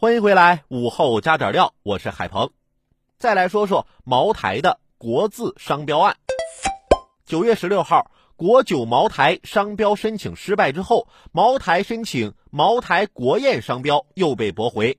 欢迎回来，午后加点料，我是海鹏。再来说说茅台的国字商标案。九月十六号，国酒茅台商标申请失败之后，茅台申请茅台国宴商标又被驳回。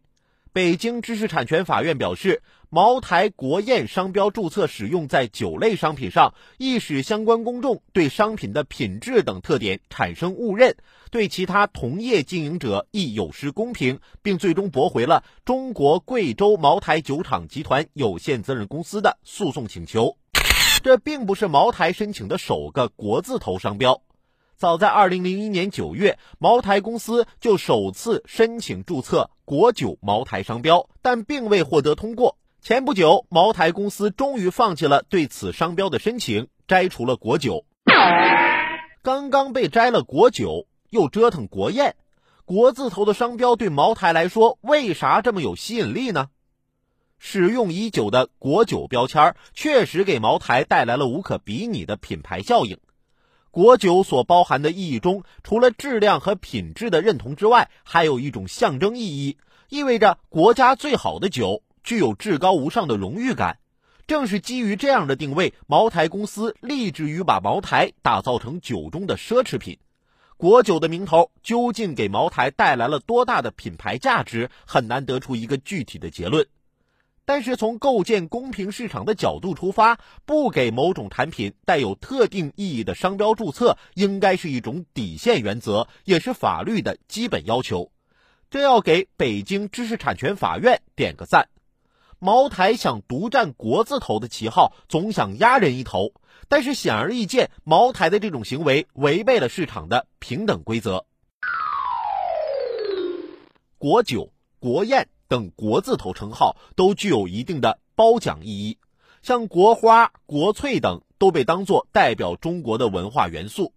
北京知识产权法院表示，茅台国宴商标注册使用在酒类商品上，易使相关公众对商品的品质等特点产生误认，对其他同业经营者亦有失公平，并最终驳回了中国贵州茅台酒厂集团有限责任公司的诉讼请求。这并不是茅台申请的首个国字头商标。早在二零零一年九月，茅台公司就首次申请注册“国酒茅台”商标，但并未获得通过。前不久，茅台公司终于放弃了对此商标的申请，摘除了“国酒”。刚刚被摘了“国酒”，又折腾“国宴”，“国”字头的商标对茅台来说，为啥这么有吸引力呢？使用已久的“国酒”标签，确实给茅台带来了无可比拟的品牌效应。国酒所包含的意义中，除了质量和品质的认同之外，还有一种象征意义，意味着国家最好的酒具有至高无上的荣誉感。正是基于这样的定位，茅台公司立志于把茅台打造成酒中的奢侈品。国酒的名头究竟给茅台带来了多大的品牌价值，很难得出一个具体的结论。但是从构建公平市场的角度出发，不给某种产品带有特定意义的商标注册，应该是一种底线原则，也是法律的基本要求。这要给北京知识产权法院点个赞。茅台想独占“国”字头的旗号，总想压人一头，但是显而易见，茅台的这种行为违背了市场的平等规则。国酒、国宴。等国字头称号都具有一定的褒奖意义，像国花、国粹等都被当作代表中国的文化元素。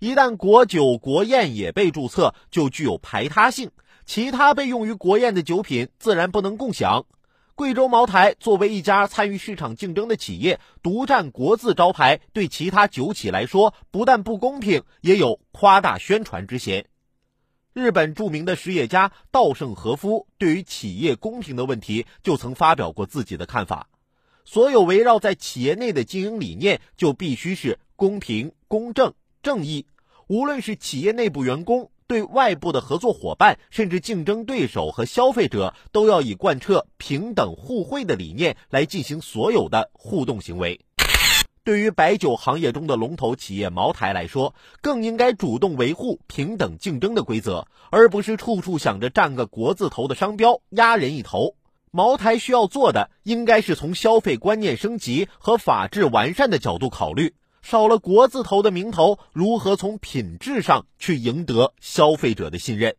一旦国酒、国宴也被注册，就具有排他性，其他被用于国宴的酒品自然不能共享。贵州茅台作为一家参与市场竞争的企业，独占国字招牌，对其他酒企来说不但不公平，也有夸大宣传之嫌。日本著名的实业家稻盛和夫对于企业公平的问题，就曾发表过自己的看法：所有围绕在企业内的经营理念，就必须是公平、公正、正义。无论是企业内部员工、对外部的合作伙伴，甚至竞争对手和消费者，都要以贯彻平等互惠的理念来进行所有的互动行为。对于白酒行业中的龙头企业茅台来说，更应该主动维护平等竞争的规则，而不是处处想着占个国字头的商标压人一头。茅台需要做的，应该是从消费观念升级和法治完善的角度考虑，少了国字头的名头，如何从品质上去赢得消费者的信任？